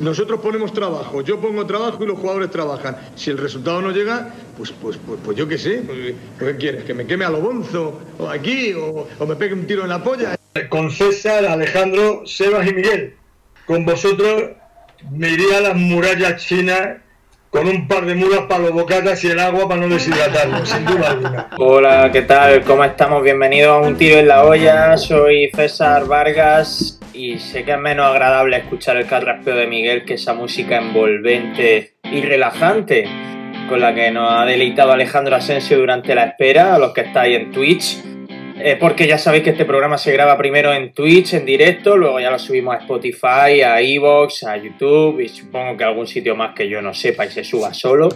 Nosotros ponemos trabajo, yo pongo trabajo y los jugadores trabajan. Si el resultado no llega, pues, pues, pues, pues yo qué sé. Pues, ¿Qué quieres? ¿Que me queme a lo bonzo? ¿O aquí? O, ¿O me pegue un tiro en la polla? Con César, Alejandro, Sebas y Miguel. Con vosotros me iría a las murallas chinas con un par de mulas para los bocatas y el agua para no deshidratarlo, sin duda alguna. Hola, ¿qué tal? ¿Cómo estamos? Bienvenidos a Un Tiro en la Olla. Soy César Vargas y sé que es menos agradable escuchar el carraspeo de Miguel que esa música envolvente y relajante con la que nos ha deleitado Alejandro Asensio durante la espera, a los que estáis en Twitch. Eh, porque ya sabéis que este programa se graba primero en Twitch, en directo, luego ya lo subimos a Spotify, a Evox, a YouTube y supongo que algún sitio más que yo no sepa y se suba solo.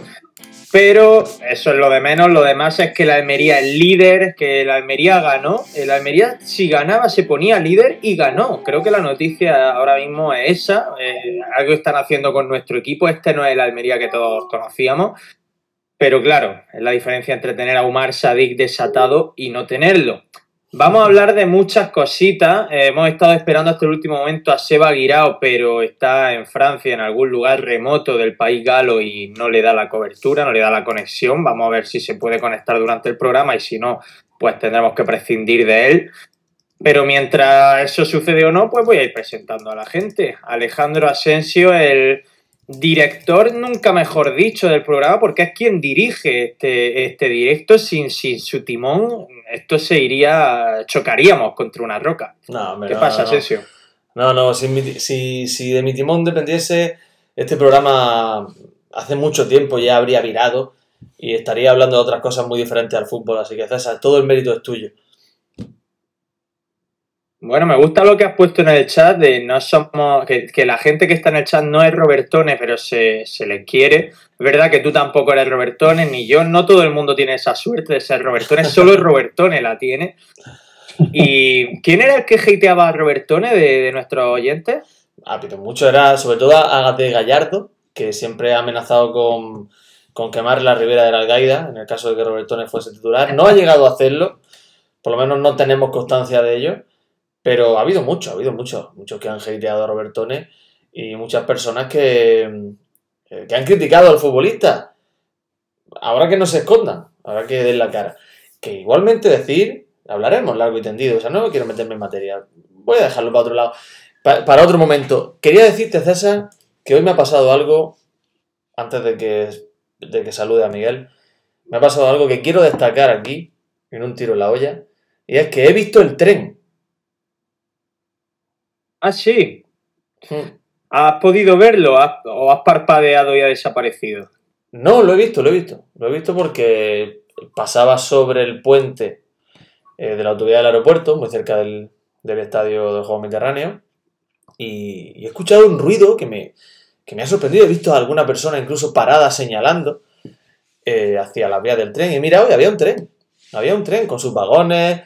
Pero eso es lo de menos, lo demás es que la Almería es líder, que la Almería ganó. El Almería si ganaba se ponía líder y ganó. Creo que la noticia ahora mismo es esa. Eh, algo están haciendo con nuestro equipo. Este no es el Almería que todos conocíamos. Pero claro, es la diferencia entre tener a Umar Sadik desatado y no tenerlo. Vamos a hablar de muchas cositas. Eh, hemos estado esperando hasta el último momento a Seba Guirao, pero está en Francia, en algún lugar remoto del país galo y no le da la cobertura, no le da la conexión. Vamos a ver si se puede conectar durante el programa y si no, pues tendremos que prescindir de él. Pero mientras eso sucede o no, pues voy a ir presentando a la gente. Alejandro Asensio, el director, nunca mejor dicho, del programa, porque es quien dirige este, este directo. Sin, sin su timón, esto se iría, chocaríamos contra una roca. No, hombre, ¿Qué no, pasa, no. Sesio? No, no, si, si, si de mi timón dependiese, este programa hace mucho tiempo ya habría virado y estaría hablando de otras cosas muy diferentes al fútbol. Así que, César, todo el mérito es tuyo. Bueno, me gusta lo que has puesto en el chat de no somos, que, que la gente que está en el chat no es Robertone, pero se, se le quiere. Es verdad que tú tampoco eres Robertone, ni yo. No todo el mundo tiene esa suerte de ser Robertone, solo Robertone la tiene. ¿Y quién era el que hateaba a Robertone de, de nuestros oyentes? Ah, pero mucho era, sobre todo, Ágate Gallardo, que siempre ha amenazado con, con quemar la ribera de la Algaida, en el caso de que Robertone fuese titular. No ha llegado a hacerlo, por lo menos no tenemos constancia de ello, pero ha habido mucho, ha habido mucho, muchos que han hateado a Robertone y muchas personas que, que han criticado al futbolista. Ahora que no se escondan, ahora que den la cara. Que igualmente decir, hablaremos largo y tendido, o sea, no quiero meterme en materia, voy a dejarlo para otro lado. Pa- para otro momento, quería decirte, César, que hoy me ha pasado algo, antes de que, de que salude a Miguel, me ha pasado algo que quiero destacar aquí, en un tiro en la olla, y es que he visto el tren. Ah, sí. ¿Has podido verlo ¿Has- o has parpadeado y ha desaparecido? No, lo he visto, lo he visto. Lo he visto porque pasaba sobre el puente eh, de la autoridad del aeropuerto, muy cerca del, del estadio del Juego Mediterráneo, y, y he escuchado un ruido que me, que me ha sorprendido. He visto a alguna persona incluso parada señalando eh, hacia la vía del tren. Y mira, hoy había un tren. Había un tren con sus vagones,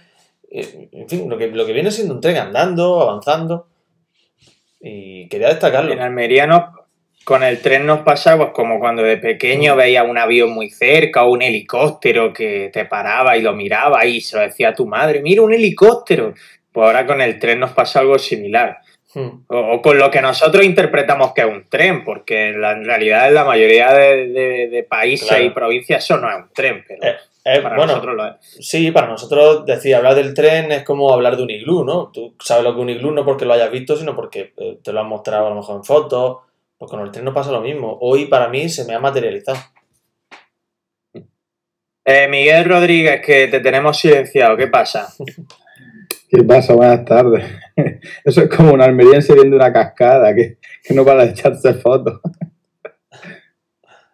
eh, en fin, lo que, lo que viene siendo un tren andando, avanzando. Y quería destacarlo. En Almería nos- con el tren nos pasa pues, como cuando de pequeño veías un avión muy cerca o un helicóptero que te paraba y lo miraba y se lo decía a tu madre, mira un helicóptero. Pues ahora con el tren nos pasa algo similar. Hmm. O, o con lo que nosotros interpretamos que es un tren, porque en, la, en realidad en la mayoría de, de- de países Claro. y provincias eso no es un tren, pero Eh, eh, para bueno, nosotros lo es. Sí, para nosotros decir hablar del tren es como hablar de un iglú, ¿no? Tú sabes lo que es un iglú no porque lo hayas visto, sino porque eh, te lo han mostrado a lo mejor en fotos. Pues con el tren no pasa lo mismo. Hoy para mí se me ha materializado. Eh, Miguel Rodríguez, que te tenemos silenciado, ¿qué pasa? ¿Qué pasa? Buenas tardes. Eso es como un almeriense viendo una cascada que, que no para de echarse fotos.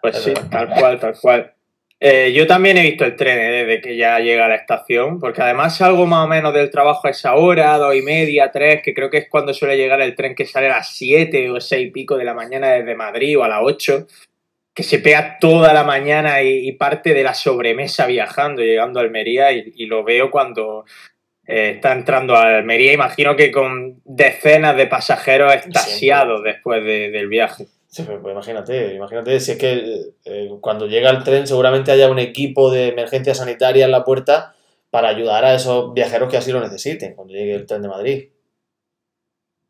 Pues Es sí, tal cual, tal cual. Eh, yo también he visto el tren eh, desde que ya llega a la estación, porque además salgo más o menos del trabajo a esa hora, dos y media, tres, que creo que es cuando suele llegar el tren que sale a las siete o seis y pico de la mañana desde Madrid o a las ocho, que se pega toda la mañana y, y parte de la sobremesa viajando, llegando a Almería y, y lo veo cuando eh, está entrando a Almería, imagino que con decenas de pasajeros extasiados después de- del viaje. Pues imagínate, imagínate si es que eh, cuando llega el tren seguramente haya un equipo de emergencia sanitaria en la puerta para ayudar a esos viajeros que así lo necesiten cuando llegue el tren de Madrid.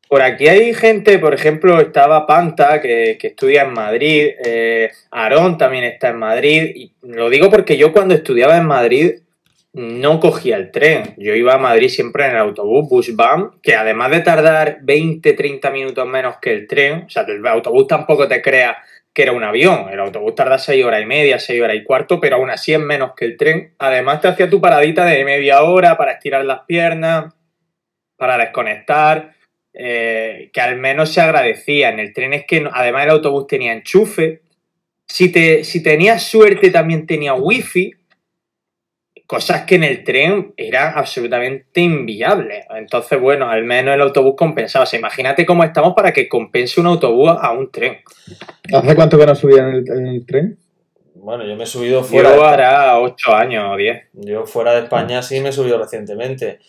Por aquí hay gente, por ejemplo, estaba Panta, que, que estudia en Madrid, eh, Aarón también está en Madrid, y lo digo porque yo cuando estudiaba en Madrid no cogía el tren, yo iba a Madrid siempre en el autobús, Busbam, que además de tardar 20, 30 minutos menos que el tren, o sea, el autobús tampoco te crea que era un avión, el autobús tarda 6 horas y media, 6 horas y cuarto, pero aún así es menos que el tren, además te hacía tu paradita de media hora para estirar las piernas, para desconectar, eh, que al menos se agradecía. En el tren es que además el autobús tenía enchufe. Si, te, si tenías suerte también tenía wifi. Cosas que en el tren eran absolutamente inviables. Entonces, bueno, al menos el autobús compensaba. O sea, imagínate cómo estamos para que compense un autobús a un tren. ¿Hace cuánto que no subía en el, en el tren? Bueno, yo me he subido fuera. Yo hará 8 años o 10. Yo fuera de España sí me he subido recientemente.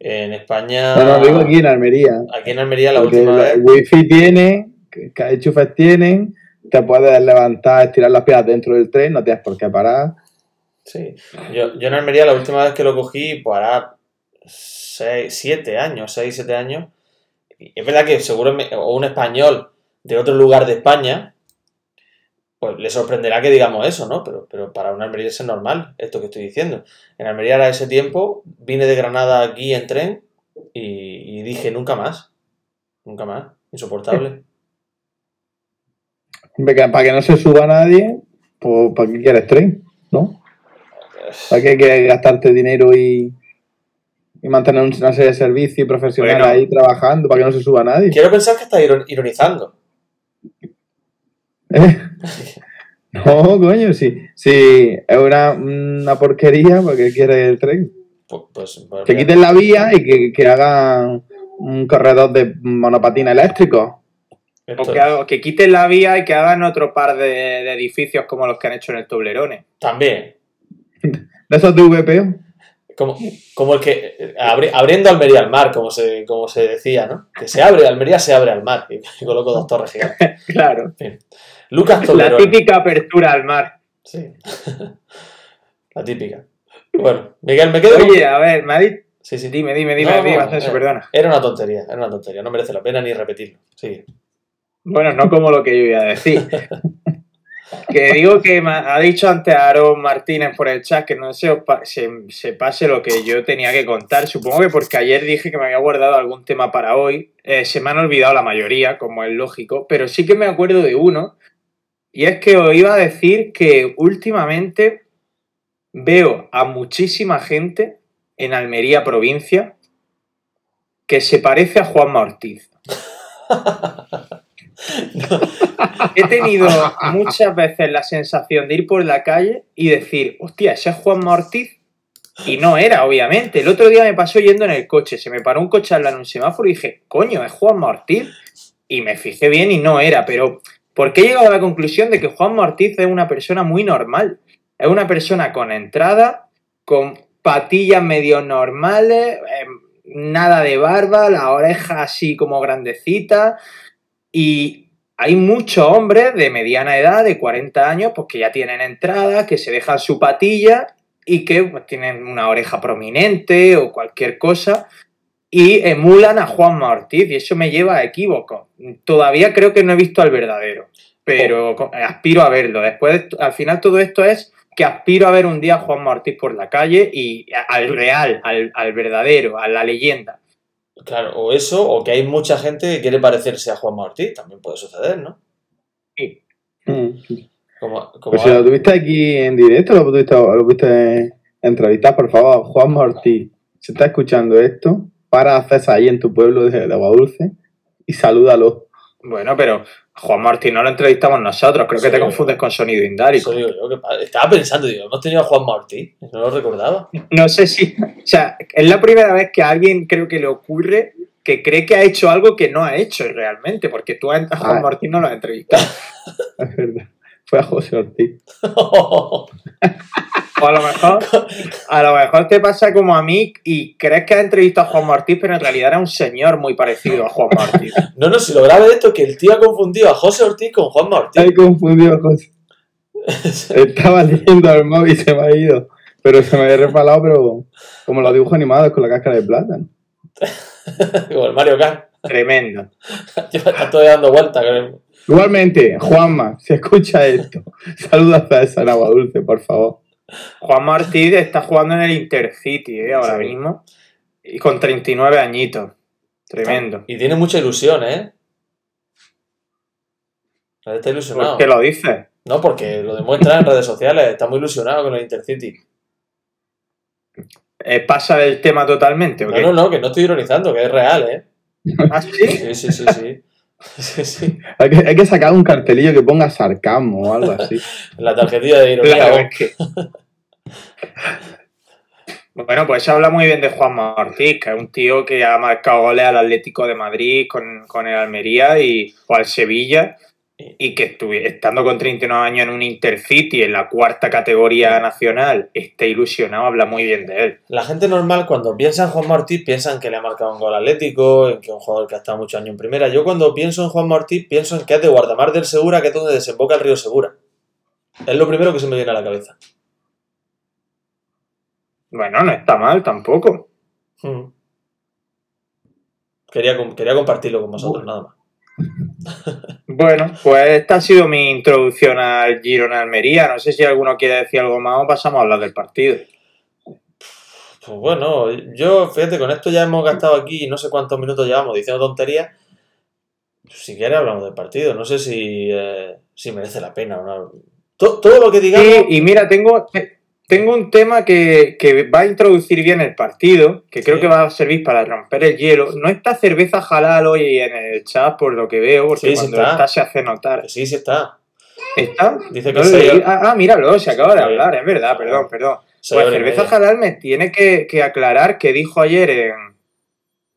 En España. No, no, digo aquí en Almería. Aquí en Almería la Porque última el vez. wifi tiene, enchufes tienen, te puedes levantar, estirar las piernas dentro del tren, no tienes por qué parar. Sí. Yo, yo en Almería la última vez que lo cogí, pues hará 7 años, 6, 7 años. Y es verdad que seguro me- o un español de otro lugar de España, pues le sorprenderá que digamos eso, ¿no? Pero, pero para un almeriense es normal esto que estoy diciendo. En Almería era ese tiempo, vine de Granada aquí en tren y, y dije nunca más. Nunca más. Insoportable. Para que no se suba nadie, pues ¿para qué quieres tren? ¿No? ¿Para qué quieres gastarte dinero y, y mantener una serie de servicios profesionales Bueno. ahí trabajando para que no se suba nadie? Quiero pensar que estás iron- ironizando. ¿Eh? No, coño, si, si es una, una porquería, ¿para qué quieres el tren? Pues, pues, pues, Que quiten la vía y que, que hagan un corredor de monopatina eléctrico. O que quiten la vía y que hagan otro par de, de edificios como los que han hecho en el Toblerone. También. ¿De esos de VPO? Como, como el que. abri- abriendo Almería al mar, como se, como se decía, ¿no? Que se abre, Almería se abre al mar. Y, y coloco dos torres gigantes. Claro. Lucas La Tolerone. típica apertura al mar. Sí. La típica. Bueno, Miguel, me quedo. con- Oye, a ver, me ha dicho- Sí, sí. Dime, dime, dime, No, dime, no, eh, perdona. Era una tontería, era una tontería. No merece la pena ni repetirlo. Sí. Bueno, no como lo que yo iba a decir. Que digo que ha dicho antes Aaron Martínez por el chat que no se, se pase lo que yo tenía que contar. Supongo que porque ayer dije que me había guardado algún tema para hoy. Eh, se me han olvidado la mayoría, como es lógico, pero sí que me acuerdo de uno. Y es que os iba a decir que últimamente veo a muchísima gente en Almería provincia que se parece a Juanma Ortiz. He tenido muchas veces la sensación de ir por la calle y decir, hostia, ese es Juanma Ortiz. Y no era, obviamente. El otro día me pasó yendo en el coche, se me paró un coche en un semáforo y dije, coño, es Juanma Ortiz. Y me fijé bien y no era, pero ¿por qué he llegado a la conclusión de que Juanma Ortiz es una persona muy normal? Es una persona con entrada, con patillas medio normales, eh, nada de barba, la oreja así como grandecita. Y hay muchos hombres de mediana edad, de 40 años, pues que ya tienen entrada, que se dejan su patilla y que pues, tienen una oreja prominente o cualquier cosa y emulan a Juanma Ortiz y eso me lleva a equívoco. Todavía creo que no he visto al verdadero, pero co- aspiro a verlo. Después, al final todo esto es que aspiro a ver un día a Juanma Ortiz por la calle y al real, al, al verdadero, a la leyenda. Claro, o eso, o que hay mucha gente que quiere parecerse a Juan Ortiz. También puede suceder, ¿no? Sí. Mm. Como, como Pues si lo tuviste aquí en directo, lo tuviste, lo tuviste entrevistar, por favor, Juan Ortiz. Si está escuchando esto, para César ahí en tu pueblo de, de Aguadulce y salúdalo. Bueno, pero Juan Martín no lo entrevistamos nosotros, creo que te confundes con sonido indárico. Eso digo yo, que pa- estaba pensando, digo, hemos tenido a Juan Ortiz, no lo recordaba. No sé si, o sea, es la primera vez que a alguien creo que le ocurre que cree que ha hecho algo que no ha hecho realmente, porque tú a a Juan Ah. Martín no lo has entrevistado. Es verdad. Fue a José Ortiz. O a lo mejor, a lo mejor te pasa como a mí y crees que has entrevistado a Juan Martín, pero en realidad era un señor muy parecido a Juan Martín. no, no, si lo grave de esto es que el tío ha confundido a José Ortiz con Juan Ortiz. He confundido a José. Estaba leyendo el móvil y se me ha ido. Pero se me había resbalado, pero como los dibujos animados con la cáscara de plátano. Como el Mario Kart. tremendo. Está todo dando vueltas. creo. Igualmente, Juanma, si escucha esto, saluda a César Agua Dulce, por favor. Juan Martí está jugando en el Intercity ¿eh? ahora Sí. mismo. Y con 39 añitos. Tremendo. Y tiene mucha ilusión, ¿eh? Está ilusionado. ¿Por qué lo dices? No, porque lo demuestra en redes sociales. Está muy ilusionado con el Intercity. Eh, ¿Pasa del tema totalmente o No, no, no, que no estoy ironizando, que es real, ¿eh? ¿Ah, sí? Sí, sí, sí, sí. Sí, sí. Hay que, hay que sacar un cartelillo que ponga sarcasmo o algo así. La tarjetilla de ironía. Claro, es que... Bueno, pues se habla muy bien de Juan Ortiz, que es un tío que ha marcado goles al Atlético de Madrid con, con el Almería y, o al Sevilla y que estando con 39 años en un Intercity en la cuarta categoría nacional esté ilusionado, habla muy bien de él. La gente normal, cuando piensa en Juan Martí, piensan que le ha marcado un gol atlético, en que es un jugador que ha estado muchos años en primera. Yo cuando pienso en Juan Martí, pienso en que es de Guardamar del Segura, que es donde desemboca el río Segura. Es lo primero que se me viene a la cabeza. Bueno, no está mal tampoco. Mm. Quería, quería compartirlo con vosotros, nada más. Bueno, pues esta ha sido mi introducción al Girona Almería. No sé si alguno quiere decir algo más o pasamos a hablar del partido. Pues bueno, yo, fíjate, con esto ya hemos gastado aquí no sé cuántos minutos llevamos diciendo tonterías. Si quieres hablamos del partido, no sé si, eh, si merece la pena o no. To- todo lo que digamos... Sí, y mira, tengo, te- tengo un tema que, que va a introducir bien el partido, que creo Sí. que va a servir para romper el hielo. No está cerveza halal hoy en el chat, por lo que veo, porque Sí, sí cuando está. está. se hace notar. sí, sí está. ¿Está? Dice que No se ah, ah, míralo, se acaba de hablar, es verdad, perdón, perdón. Pues cerveza halal me tiene que, que aclarar que dijo ayer en,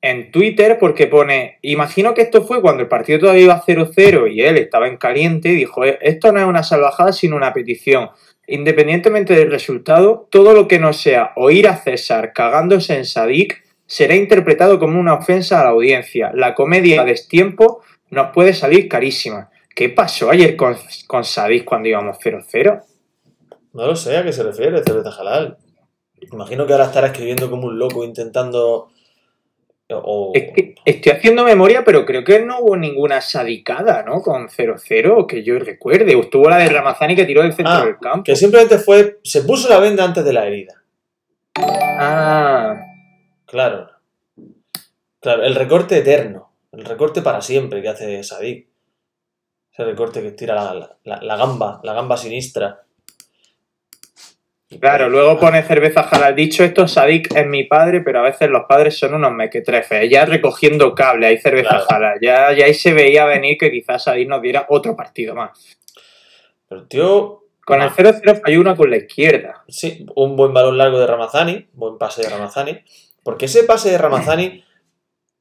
en Twitter, porque pone, imagino que esto fue cuando el partido todavía iba 0-0 y él estaba en caliente y dijo, "Eh, esto no es una salvajada sino una petición. Independientemente del resultado, todo lo que no sea oír a César cagándose en Sadik será interpretado como una ofensa a la audiencia. La comedia a destiempo nos puede salir carísima. ¿Qué pasó ayer con, con Sadik cuando íbamos 0-0? No lo sé a qué se refiere, cerveza halal. Imagino que ahora estará escribiendo como un loco intentando... O... Es que estoy haciendo memoria, pero creo que no hubo ninguna sadicada, ¿no? Con 0-0, que yo recuerde. Estuvo la de Ramazani que tiró del centro Ah, del campo. Que simplemente fue... Se puso la venda antes de la herida. Ah, Claro. Claro, el recorte eterno. El recorte para siempre que hace Sadik. Ese recorte que tira la, la- la gamba, la gamba sinistra. Claro, luego pone cerveza halal. Dicho esto, Sadik es mi padre, pero a veces los padres son unos mequetrefes. Ya recogiendo cable, hay cerveza Claro. halal. Ya, ya ahí se veía venir que quizás Sadik nos diera otro partido más. Pero el tío... Con el Ah. 0-0 falló una con la izquierda. Sí, un buen balón largo de Ramazani, buen pase de Ramazani. Porque ese pase de Ramazani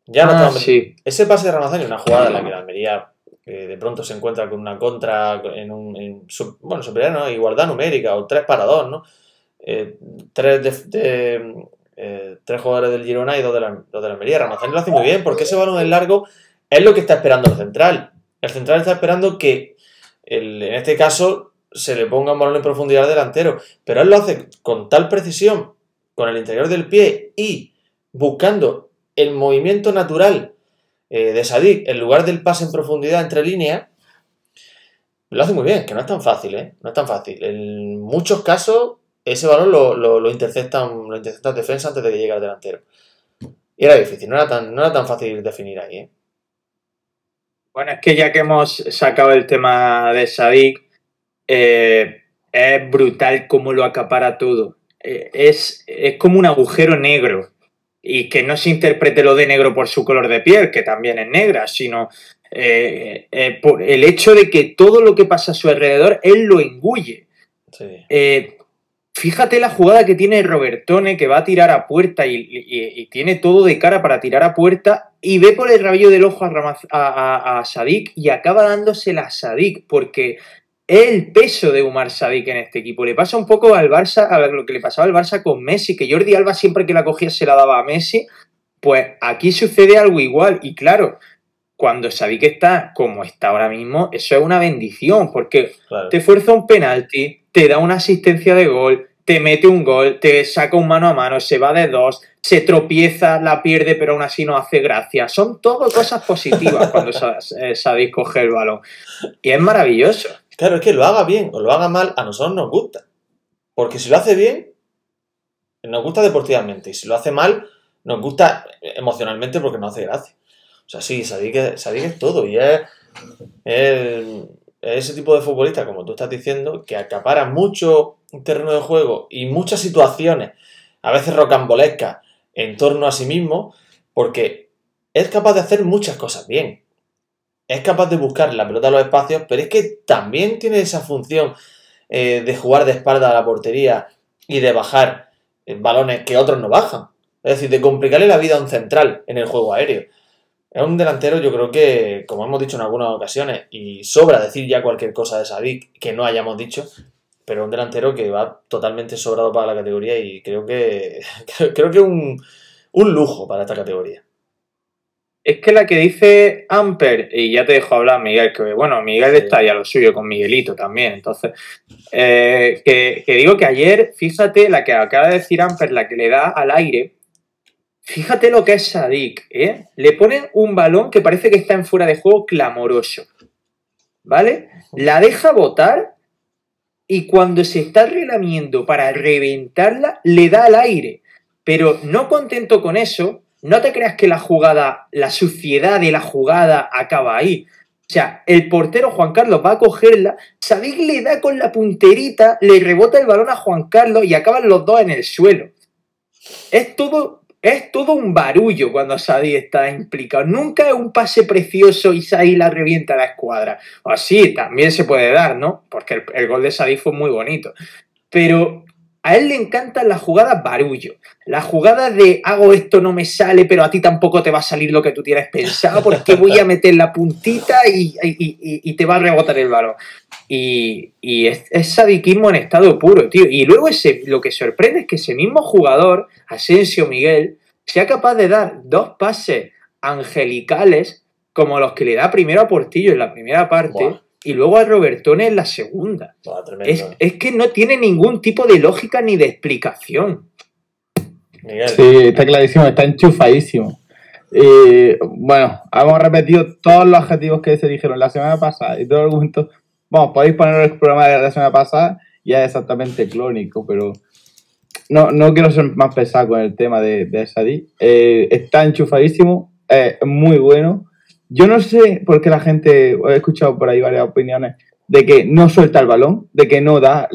ya no Ah, sí. Ese pase de Ramazani, una jugada en la que la Almería eh, de pronto se encuentra con una contra en un. bueno, superioridad, ¿no? Igualdad numérica o 3 para 2, ¿no? Eh, tres, de, eh, tres jugadores del Girona y dos de, la, dos de la Almería. Ramazani lo hace muy bien porque ese balón en largo es lo que está esperando el central. El central está esperando que, en este caso, se le ponga un balón en profundidad al delantero. Pero él lo hace con tal precisión, con el interior del pie y buscando el movimiento natural eh, de Sadik en lugar del pase en profundidad entre líneas. Lo hace muy bien, que no es tan fácil, ¿eh? No es tan fácil. En muchos casos, ese balón lo, interceptan, lo interceptan defensa antes de que llegue al delantero. Y era difícil, no era tan, no era tan fácil definir ahí, ¿eh? Bueno, es que ya que hemos sacado el tema de Sadik, eh, es brutal cómo lo acapara todo. Eh, es, es como un agujero negro. Y que no se interprete lo de negro por su color de piel, que también es negra, sino eh, eh, por el hecho de que todo lo que pasa a su alrededor, él lo engulle. Sí. Eh, fíjate la jugada que tiene Robertone, que va a tirar a puerta y, y- y tiene todo de cara para tirar a puerta y ve por el rabillo del ojo a, Ramaz- a, a- a Sadik y acaba dándosela a Sadik porque el peso de Umar Sadik en este equipo. Le pasa un poco al Barça, a lo que le pasaba al Barça con Messi, que Jordi Alba siempre que la cogía se la daba a Messi. Pues aquí sucede algo igual y claro, cuando Sadik está como está ahora mismo, eso es una bendición porque Claro. te fuerza un penalti, te da una asistencia de gol, te te mete un gol, te saca un mano a mano, se va de dos, se tropieza, la pierde, pero aún así no hace gracia. Son todo cosas positivas cuando eh, sabéis coger el balón. Y es maravilloso. Claro, es que lo haga bien o lo haga mal, a nosotros nos gusta. Porque si lo hace bien, nos gusta deportivamente. Y si lo hace mal, nos gusta emocionalmente porque no hace gracia. O sea, sí, Sadik es, todo. Y es, ese tipo de futbolista, como tú estás diciendo, que acapara mucho terreno de juego y muchas situaciones, a veces rocambolescas, en torno a sí mismo, porque es capaz de hacer muchas cosas bien. Es capaz de buscar la pelota a los espacios, pero es que también tiene esa función eh, de jugar de espalda a la portería y de bajar eh, balones que otros no bajan. Es decir, de complicarle la vida a un central en el juego aéreo. Es un delantero, yo creo que, como hemos dicho en algunas ocasiones, y sobra decir ya cualquier cosa de Sadik que no hayamos dicho, pero un delantero que va totalmente sobrado para la categoría y creo que creo que un, un lujo para esta categoría. Es que la que dice Amper, y ya te dejo hablar, Miguel, que bueno, Miguel está ya lo suyo con Miguelito también, entonces, eh, que, digo que ayer, fíjate, la que acaba de decir Amper, la que le da al aire, fíjate lo que es Sadik, ¿eh? Le ponen un balón que parece que está en fuera de juego clamoroso, ¿vale? La deja botar y cuando se está relamiendo para reventarla, le da al aire. Pero no contento con eso, no te creas que la jugada, la suciedad de la jugada acaba ahí. O sea, el portero Juan Carlos va a cogerla, Sadik le da con la punterita, le rebota el balón a Juan Carlos y acaban los dos en el suelo. Es todo es todo un barullo cuando Sadie está implicado. Nunca es un pase precioso y Sadie la revienta a la escuadra. O sí, también se puede dar, ¿no? Porque el, gol de Sadie fue muy bonito. Pero a él le encantan las jugadas barullo. La jugada de hago esto, no me sale, pero a ti tampoco te va a salir lo que tú tienes pensado porque voy a meter la puntita y, te va a rebotar el balón. Y, es, es, sadiquismo en estado puro, tío. Y luego ese, lo que sorprende es que ese mismo jugador, Asensio Miguel, sea capaz de dar dos pases angelicales como los que le da primero a Portillo en la primera parte y luego a Robertone en la segunda. es, que no tiene ningún tipo de lógica ni de explicación. Sí, está clarísimo, está enchufadísimo. bueno, hemos repetido todos los adjetivos que se dijeron la semana pasada y todos los argumentos Vamos, podéis poner el programa de la semana pasada y es exactamente clónico, pero no, no quiero ser más pesado con el tema de, de Sadi. Eh, está enchufadísimo, es muy bueno. Yo no sé por qué la gente, he escuchado por ahí varias opiniones, de que no suelta el balón, de que no da,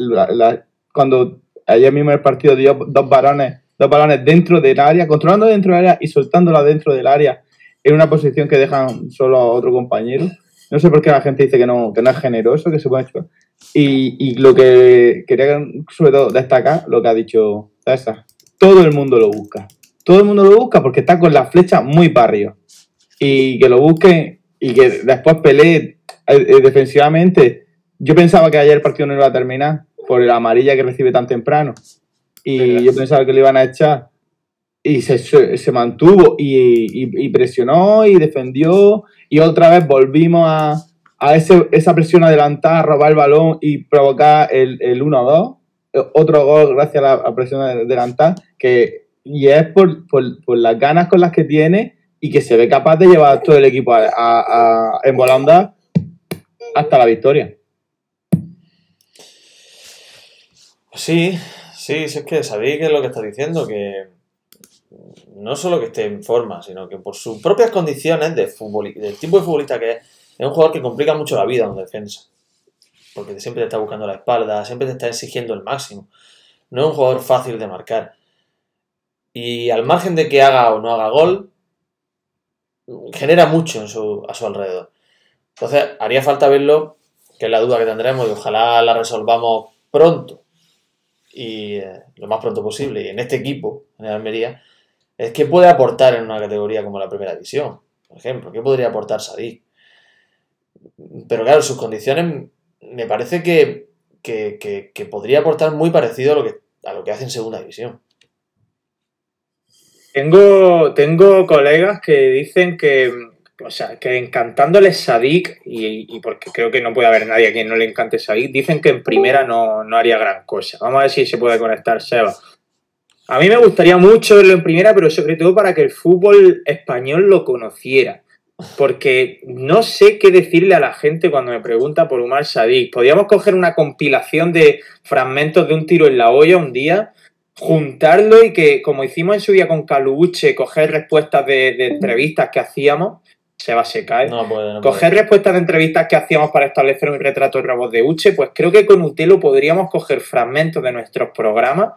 cuando ayer mismo el partido dio dos balones, dos balones dentro del área, controlando dentro del área y soltándola dentro del área en una posición que dejan solo a otro compañero. No sé por qué la gente dice que no, que no es generoso, que se puede echar. Y, lo que quería sobre todo destacar, lo que ha dicho César, todo el mundo lo busca. Todo el mundo lo busca porque está con la flecha muy barrio. Y que lo busque y que después pelee eh, eh, defensivamente. Yo pensaba que ayer el partido no iba a terminar por la amarilla que recibe tan temprano. Y yo pensaba que le iban a echar. Y se, se, mantuvo y, y, presionó y defendió y otra vez volvimos a, a ese, esa presión adelantada, robar el balón y provocar el, el 1-2. Otro gol gracias a la presión adelantada, que, y es por, por, por, las ganas con las que tiene y que se ve capaz de llevar todo el equipo a, en volanda hasta la victoria. Sí, sí, es que sabéis que es lo que está diciendo, que no solo que esté en forma, sino que por sus propias condiciones de fútbol, del tipo de futbolista que es, es un jugador que complica mucho la vida en defensa. Porque siempre te está buscando la espalda, siempre te está exigiendo el máximo. No es un jugador fácil de marcar. Y al margen de que haga o no haga gol, genera mucho a su alrededor. Entonces, haría falta verlo, que es la duda que tendremos, y ojalá la resolvamos pronto y eh, lo más pronto posible. Y en este equipo, en el Almería, es qué puede aportar en una categoría como la primera división, por ejemplo, qué podría aportar Sadik. Pero claro, sus condiciones me parece que, podría aportar muy parecido a lo que, a lo que hace en segunda división. Tengo, tengo colegas que dicen que o sea, que encantándole Sadik, y, y, porque creo que no puede haber nadie a quien no le encante Sadik, dicen que en primera no, no haría gran cosa. Vamos a ver si se puede conectar Seba. A mí me gustaría mucho verlo en primera, pero sobre todo para que el fútbol español lo conociera. Porque no sé qué decirle a la gente cuando me pregunta por Umar Sadik. Podríamos coger una compilación de fragmentos de un tiro en la olla un día juntarlo y que, como hicimos en su día con Caluche, coger respuestas de, de entrevistas que hacíamos, se va a secar. No puede, no coger puede. respuestas de entrevistas que hacíamos para establecer un retrato de robot de Uche, pues creo que con Utelo podríamos coger fragmentos de nuestros programas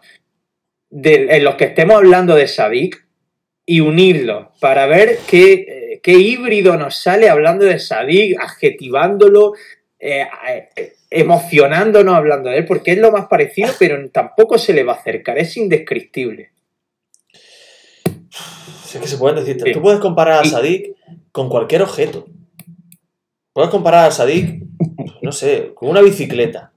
de, en los que estemos hablando de Sadik y unirlos para ver qué, eh, qué híbrido nos sale hablando de Sadik, adjetivándolo, eh, eh, emocionándonos hablando de él, porque es lo más parecido, pero tampoco se le va a acercar, es indescriptible. Si es que se pueden decir, Sí. tú puedes comparar a Sadik con cualquier objeto. Puedes comparar a Sadik, no sé, con una bicicleta.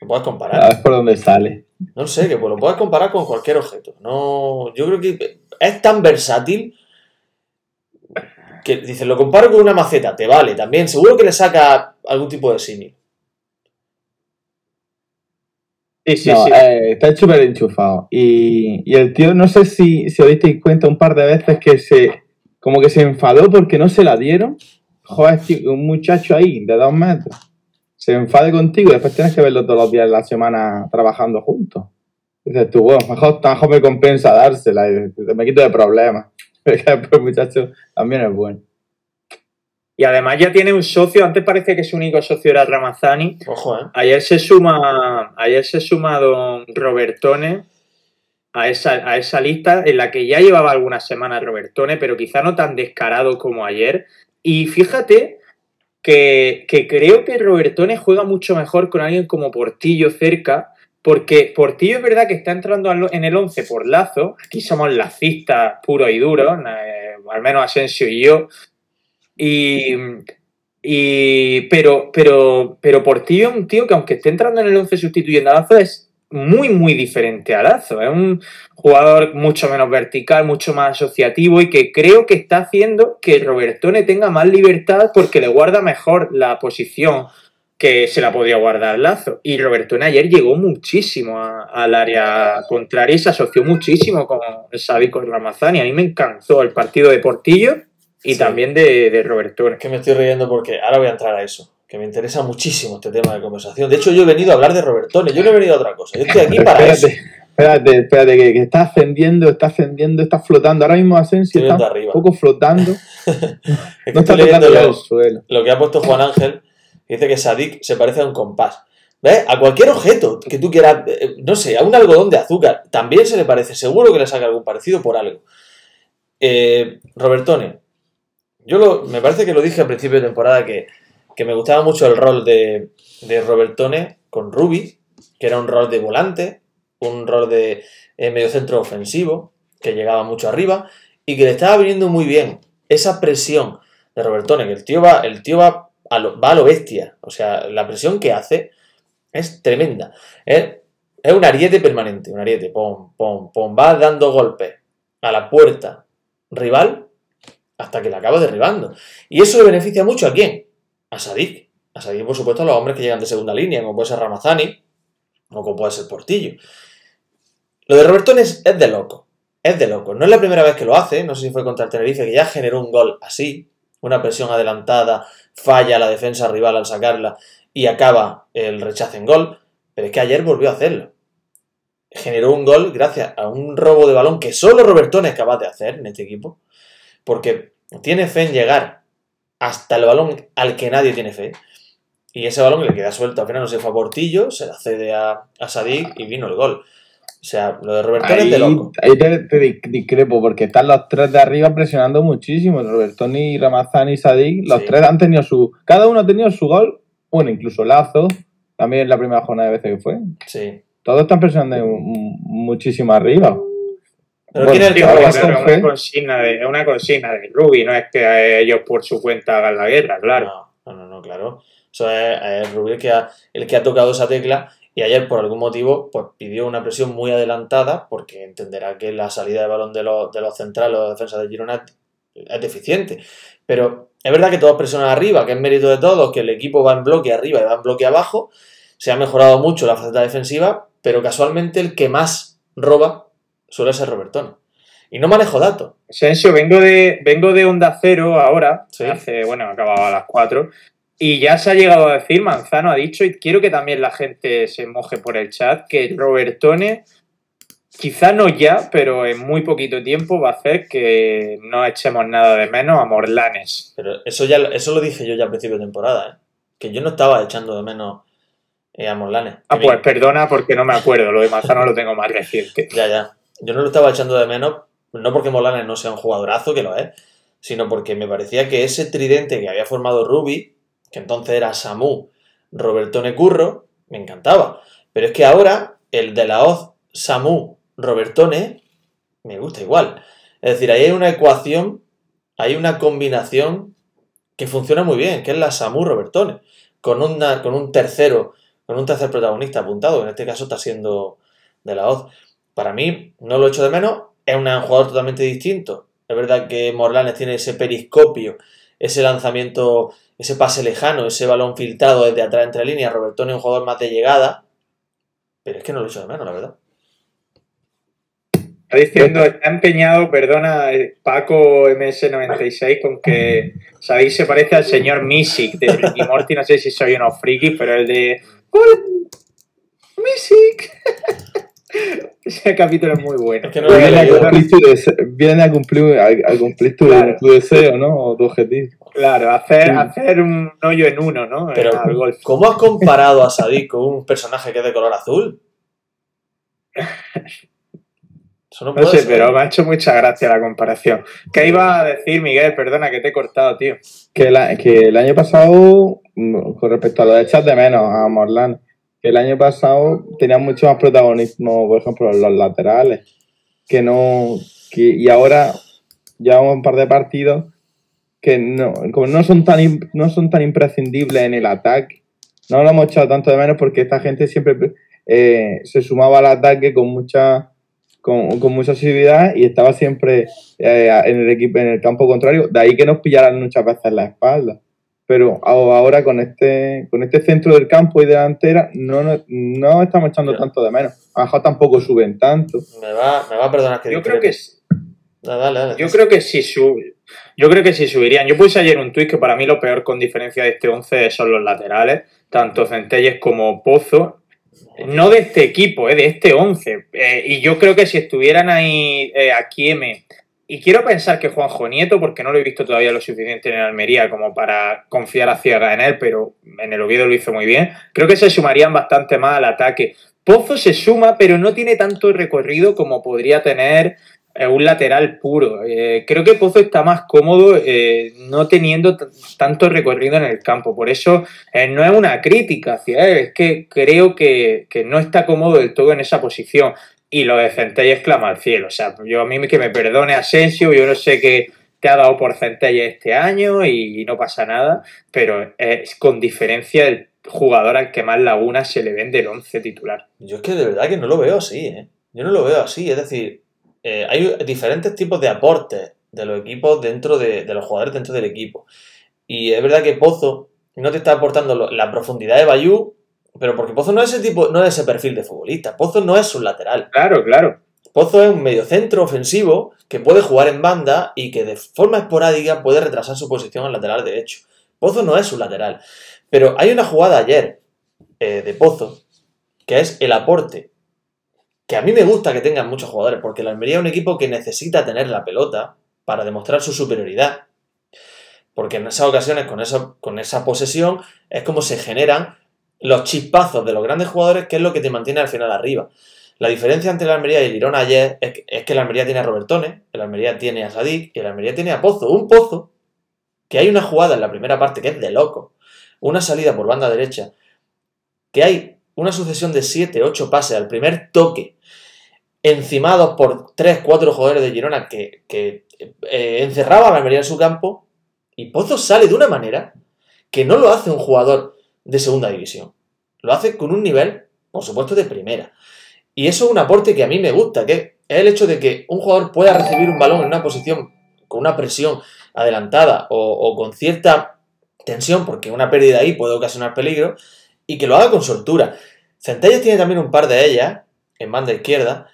Lo puedes A comparar. ver por dónde sale. No sé, que pues lo puedes comparar con cualquier objeto. No, yo creo que es tan versátil que dices, lo comparo con una maceta, te vale también. Seguro que le saca algún tipo de símil. Sí, sí, no, sí. eh, está súper enchufado. Y, y el tío, no sé si, si os disteis cuenta un par de veces que se como que se enfadó porque no se la dieron. Joder, tío, un muchacho ahí de dos metros se enfade contigo y después tienes que verlo todos los días de la semana trabajando juntos. Dices tú, bueno, mejor, mejor me compensa dársela y me quito de problemas. Después el muchacho también es bueno. Y además ya tiene un socio, antes parece que su único socio era Ramazani, Ojo, ¿eh? Ayer se suma, ayer se suma don Robertone a esa, a esa lista en la que ya llevaba algunas semanas Robertone, pero quizá no tan descarado como ayer. Y fíjate que, que creo que Robertone juega mucho mejor con alguien como Portillo cerca, porque Portillo es verdad que está entrando en el 11 por Lazo, aquí somos lacistas puros y duros, eh, al menos Asensio y yo, y, y, pero, pero, pero Portillo es un tío que aunque esté entrando en el 11 sustituyendo a Lazo es muy, muy diferente a Lazo. Es un jugador mucho menos vertical, mucho más asociativo y que creo que está haciendo que Robertone tenga más libertad porque le guarda mejor la posición que se la podría guardar Lazo. Y Robertone ayer llegó muchísimo al área contraria y se asoció muchísimo con Xavi con Ramazani. A mí me encantó el partido de Portillo y Sí. también de, de Robertone. Es que me estoy riendo porque ahora voy a entrar a eso. Que me interesa muchísimo este tema de conversación. De hecho, yo he venido a hablar de Robertone. Yo no he venido a otra cosa. Yo estoy aquí para eso. espérate, espérate, que, que está ascendiendo, está ascendiendo, está flotando. Ahora mismo Asensio está un poco flotando. Es que No está estoy leyendo lo, el suelo. lo que ha puesto Juan Ángel. Dice que Sadik se parece a un compás. ¿Ves? A cualquier objeto que tú quieras, eh, no sé, a un algodón de azúcar, también se le parece. Seguro que le saca algún parecido por algo. Eh, Robertone, yo lo- me parece que lo dije al principio de temporada que, que me gustaba mucho el rol de, de Robertone con Ruby, que era un rol de volante, un rol de eh, mediocentro ofensivo, que llegaba mucho arriba, y que le estaba viniendo muy bien esa presión de Robertone, que el tío va, el tío va va a lo bestia. O sea, la presión que hace es tremenda. Es, un ariete permanente, un ariete, pom, pom, pom, va dando golpes a la puerta rival hasta que la acaba derribando. Y eso le beneficia mucho a quién? A Sadik. A Sadik, por supuesto, a los hombres que llegan de segunda línea, como puede ser Ramazani o como puede ser Portillo. Lo de Robertone es, es de loco. Es de loco. No es la primera vez que lo hace, no sé si fue contra el Tenerife, que ya generó un gol así, una presión adelantada, falla la defensa rival al sacarla y acaba el rechazo en gol, pero es que ayer volvió a hacerlo. Generó un gol gracias a un robo de balón que solo Robertone es capaz de hacer en este equipo, porque tiene fe en llegar hasta el balón al que nadie tiene fe. Y ese balón le queda suelto, final no se fue a Portillo, se la cede a, a Sadik y vino el gol. O sea, lo de Robertone es de loco. ahí te, te dis- discrepo, porque están los tres de arriba presionando muchísimo. Robertoni, Ramazani y Sadik. Los Sí. tres han tenido su. Cada uno ha tenido su gol. Bueno, incluso Lazo, también en la primera jornada de veces que fue. Sí. Todos están presionando mu- muchísimo arriba. Pero Bueno, ¿quién es el es una consigna de, es una consigna de Ruby, no es que ellos por su cuenta hagan la guerra, claro. No, no, no, claro. Eso es, es Rubí el que, ha, el que ha tocado esa tecla y ayer por algún motivo pues pidió una presión muy adelantada porque entenderá que la salida de balón de los, de los centrales o defensas de Girona es deficiente. Pero es verdad que todos presionan arriba, que es mérito de todos, que el equipo va en bloque arriba y va en bloque abajo. Se ha mejorado mucho la faceta defensiva, pero casualmente el que más roba suele ser Robertone. Y no manejo datos. Sensio, vengo de, vengo de Onda Cero ahora, hace, bueno, acababa a las 4, y ya se ha llegado a decir, Manzano ha dicho, y quiero que también la gente se moje por el chat, que Robertone, quizá no ya, pero en muy poquito tiempo va a hacer que no echemos nada de menos a Morlanes. Pero eso ya eso lo dije yo ya a principio de temporada, ¿eh? que yo no estaba echando de menos eh, a Morlanes. Ah, pues perdona porque no me acuerdo, lo de Manzano lo tengo más reciente. Ya, ya. Yo no lo estaba echando de menos, no porque Morlanes no sea un jugadorazo, que lo es, sino porque me parecía que ese tridente que había formado Ruby, que entonces era Samu, Robertone Curro, me encantaba. Pero es que ahora el de la Oz, Samu, Robertone, me gusta igual. Es decir, ahí hay una ecuación, hay una combinación que funciona muy bien, que es la Samu Robertone, con, con un tercero, con un tercer protagonista apuntado, que en este caso está siendo de la Oz. Para mí, no lo echo de menos, es un jugador totalmente distinto. Es verdad que Morlanes tiene ese periscopio, ese lanzamiento, ese pase lejano, ese balón filtrado desde atrás entre líneas. Robertone es un jugador más de llegada, pero es que no lo echo de menos, la verdad. Está diciendo, está empeñado, perdona, eh, Paco MS96 con que, ¿sabéis? Se parece al señor Misic de Ricky Morty. No sé si soy unos frikis, pero el de. ¡Hola! ¡Misic! Ese capítulo es muy bueno. viene, a cumplir tu deseo, viene a cumplir, a, cumplir tu, deseo, ¿no? O tu objetivo. Claro, hacer, hacer un hoyo en uno, ¿no? Pero, ¿cómo has comparado a Sadik con un personaje que es de color azul? no, sé, pero me ha hecho mucha gracia la comparación. ¿Qué iba a decir, Miguel? Perdona que te he cortado, tío. Que, que el año pasado, con respecto a lo de echar de menos a Morlan, el año pasado tenía mucho más protagonismo, por ejemplo, los laterales, que no, y ahora llevamos un par de partidos que no, como no son tan no son tan imprescindibles en el ataque, no lo hemos echado tanto de menos porque esta gente siempre eh, se sumaba al ataque con mucha con, mucha asiduidad y estaba siempre eh, en el equipo en el campo contrario, de ahí que nos pillaran muchas veces la espalda pero ahora con este con este centro del campo y delantera no, no, estamos echando tanto de menos. A tampoco suben tanto. Me va, me va a perdonar que Yo creo que Yo creo que sí Yo creo que sí subirían. Yo puse ayer un tuit que para mí lo peor con diferencia de este 11 son los laterales, tanto Centelles como Pozo. No de este equipo, eh, de este 11. Eh, y yo creo que si estuvieran ahí eh, aquí M y quiero pensar que Juanjo Nieto, porque no lo he visto todavía lo suficiente en Almería como para confiar a ciega en él, pero en el Oviedo lo hizo muy bien, creo que se sumarían bastante más al ataque. Pozo se suma, pero no tiene tanto recorrido como podría tener eh, un lateral puro. Eh, creo que Pozo está más cómodo eh, no teniendo tanto recorrido en el campo. Por eso no es una crítica hacia él, es que creo que, que, no está cómodo del todo en esa posición y lo de Centelles clama al cielo. O sea, yo a mí que me perdone Asensio, yo no sé qué te ha dado por Centelles este año y no pasa nada, pero es con diferencia el jugador al que más laguna se le vende el 11 titular. Yo es que de verdad que no lo veo así, ¿eh? Yo no lo veo así, es decir, eh, hay diferentes tipos de aportes de los equipos dentro de, de, los jugadores dentro del equipo. Y es verdad que Pozo no te está aportando la profundidad de Bayú pero porque Pozo no es ese tipo, no es ese perfil de futbolista. Pozo no es un lateral. Claro, claro. Pozo es un mediocentro ofensivo que puede jugar en banda y que de forma esporádica puede retrasar su posición al lateral derecho. Pozo no es un lateral. Pero hay una jugada ayer eh, de Pozo que es el aporte. Que a mí me gusta que tengan muchos jugadores, porque la Almería es un equipo que necesita tener la pelota para demostrar su superioridad. Porque en esas ocasiones, con, eso, con esa posesión, es como se generan los chispazos de los grandes jugadores, que es lo que te mantiene al final arriba. La diferencia entre la Almería y el Irón ayer es que, es que la Almería tiene a Robertone, el Almería tiene a Sadik y el Almería tiene a Pozo. Un Pozo que hay una jugada en la primera parte que es de loco. Una salida por banda derecha. Que hay una sucesión de 7, 8 pases al primer toque. Encimados por 3, 4 jugadores de Girona que, que eh, encerraba a la Almería en su campo. Y Pozo sale de una manera que no lo hace un jugador de segunda división. Lo hace con un nivel, por supuesto, de primera. Y eso es un aporte que a mí me gusta, que es el hecho de que un jugador pueda recibir un balón en una posición con una presión adelantada o, con cierta tensión, porque una pérdida ahí puede ocasionar peligro, y que lo haga con soltura. Centelles tiene también un par de ellas, en banda izquierda,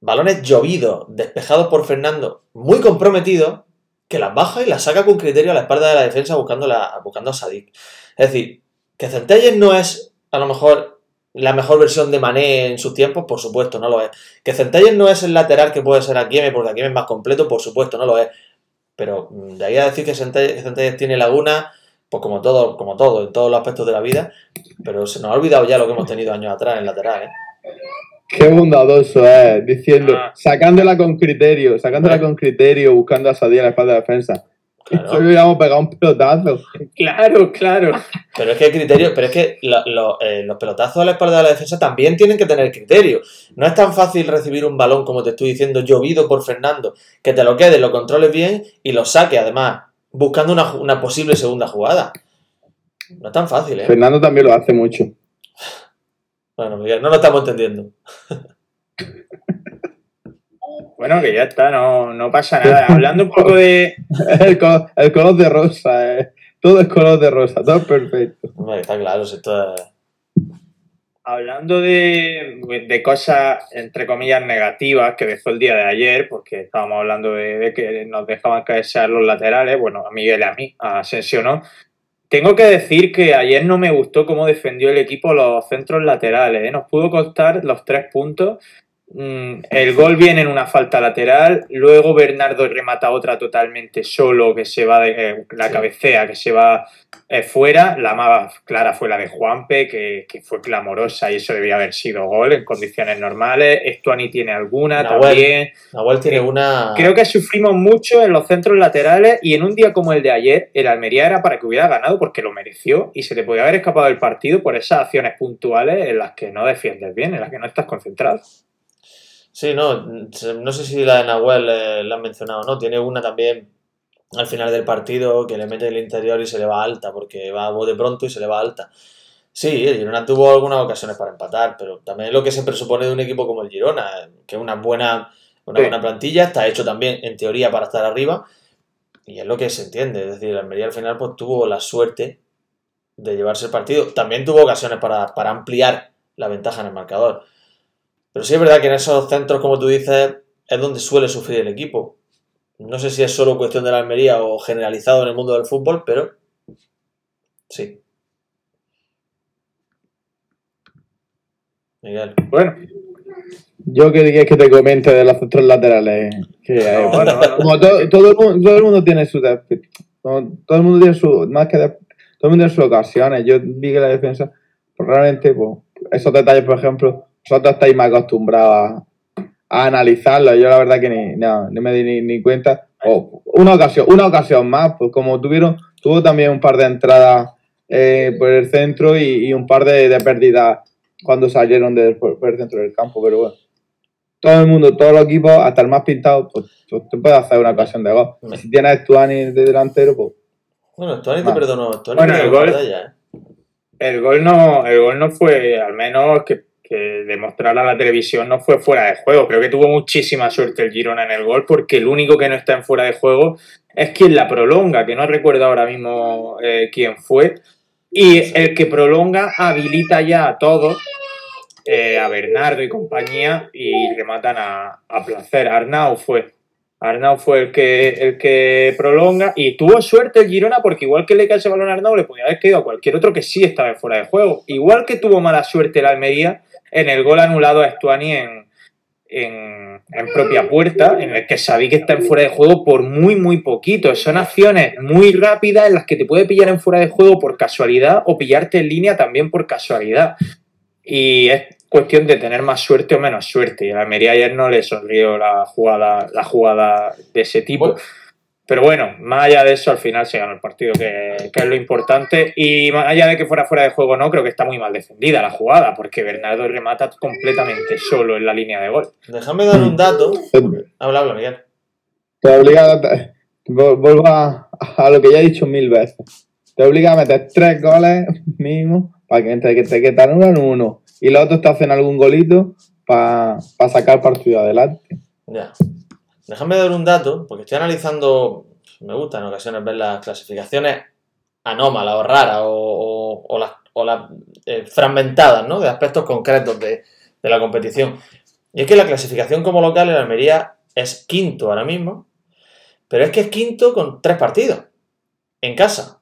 balones llovidos, despejados por Fernando, muy comprometidos, que las baja y las saca con criterio a la espalda de la defensa buscando, buscando a Sadik. Es decir, que Centelles no es a lo mejor la mejor versión de Mané en sus tiempos, por supuesto, no lo es. Que Centelles no es el lateral que puede ser Akieme, porque Akieme es más completo, por supuesto, no lo es. Pero mm, de ahí a decir que Centelles, tiene laguna, pues como todo, como todo, en todos los aspectos de la vida, pero se nos ha olvidado ya lo que hemos tenido años atrás en lateral, ¿eh? Qué bondadoso es, diciendo, ah. sacándola con criterio, sacándola con criterio, buscando a Sadía a la espalda de defensa. Claro. Solo hubiéramos pegado un pelotazo. Claro, claro. Pero es que el criterio, pero es que eh, los pelotazos a la espalda de la defensa también tienen que tener criterio. No es tan fácil recibir un balón, como te estoy diciendo, llovido por Fernando, que te lo quede, lo controles bien y lo saque, además, buscando una, una posible segunda jugada. No es tan fácil, ¿eh? Fernando también lo hace mucho. Bueno, Miguel, no lo estamos entendiendo. Bueno, que ya está, no, pasa nada. Hablando un poco de. el, color, de rosa, eh. todo es color de rosa, todo es perfecto. está claro, esto Hablando de, cosas, entre comillas, negativas que dejó el día de ayer, porque estábamos hablando de, que nos dejaban caer los laterales, bueno, a Miguel y a mí, a Asensio no. Tengo que decir que ayer no me gustó cómo defendió el equipo los centros laterales. ¿eh? Nos pudo costar los tres puntos el gol viene en una falta lateral, luego Bernardo remata otra totalmente solo que se va de eh, la cabecea, que se va eh, fuera. La más clara fue la de Juanpe, que, fue clamorosa y eso debía haber sido gol en condiciones normales. Estuani tiene alguna también. Nahuel tiene eh, una. Creo que sufrimos mucho en los centros laterales y en un día como el de ayer, el Almería era para que hubiera ganado porque lo mereció y se te podía haber escapado del partido por esas acciones puntuales en las que no defiendes bien, en las que no estás concentrado. Sí, no, no sé si la de Nahuel eh, la han mencionado o no. Tiene una también al final del partido que le mete el interior y se le va alta, porque va de pronto y se le va alta. Sí, el Girona tuvo algunas ocasiones para empatar, pero también es lo que se presupone de un equipo como el Girona, que es una buena, una buena plantilla, está hecho también en teoría para estar arriba, y es lo que se entiende. Es decir, el Almería al final pues, tuvo la suerte de llevarse el partido. También tuvo ocasiones para, para ampliar la ventaja en el marcador. Pero sí es verdad que en esos centros, como tú dices, es donde suele sufrir el equipo. No sé si es solo cuestión de la Almería o generalizado en el mundo del fútbol, pero sí. Miguel. Bueno. Yo que digas que te comente de los centros laterales. Que, Como todo, el mundo, tiene su. Todo el mundo tiene su. Más que todo el mundo tiene sus ocasiones. Yo vi que la defensa, pues realmente, pues, esos detalles, por ejemplo, vosotros estáis más acostumbrados a, analizarlo. Yo la verdad que ni, no, me di ni, cuenta. una ocasión, una ocasión más, pues como tuvieron, tuvo también un par de entradas eh, por el centro y, un par de, pérdidas cuando salieron por, el centro del campo, pero bueno. Todo el mundo, todos los equipos, hasta el más pintado, pues, pues te puedes hacer una ocasión de gol. Si tienes a Stuani de delantero, pues. Bueno, Stuani te perdonó. bueno, el gol, ¿eh? el gol no, el gol no fue, al menos que demostrar a la televisión no fue fuera de juego. Creo que tuvo muchísima suerte el Girona en el gol porque el único que no está en fuera de juego es quien la prolonga, que no recuerdo ahora mismo eh, quién fue. Y el que prolonga habilita ya a todos, eh, a Bernardo y compañía, y rematan a, a placer. Arnau fue. Arnau fue el que, el que prolonga y tuvo suerte el Girona porque igual que le cae ese balón a Arnau le podía haber quedado a cualquier otro que sí estaba fuera de juego. Igual que tuvo mala suerte el Almería en el gol anulado a Estuani en, en, propia puerta, en el que sabí que está en fuera de juego por muy, muy poquito. Son acciones muy rápidas en las que te puede pillar en fuera de juego por casualidad o pillarte en línea también por casualidad. Y es cuestión de tener más suerte o menos suerte. Y a Almería ayer no le sonrió la jugada, la jugada de ese tipo. Pero bueno, más allá de eso, al final se ganó el partido, que, es lo importante. Y más allá de que fuera fuera de juego, no, creo que está muy mal defendida la jugada, porque Bernardo remata completamente solo en la línea de gol. Déjame dar un dato. Habla, habla, Miguel. Te obliga a, vuelvo a, lo que ya he dicho mil veces. Te obliga a meter tres goles mínimo para que te, que te quedan uno en uno. Y los otros te hacen algún golito para sacar partido adelante. Ya. Déjame dar un dato, porque estoy analizando me gusta en ocasiones ver las clasificaciones anómalas o raras o, o, las, o las eh, fragmentadas, ¿no? De aspectos concretos de, de la competición. Y es que la clasificación como local en Almería es quinto ahora mismo, pero es que es quinto con tres partidos en casa.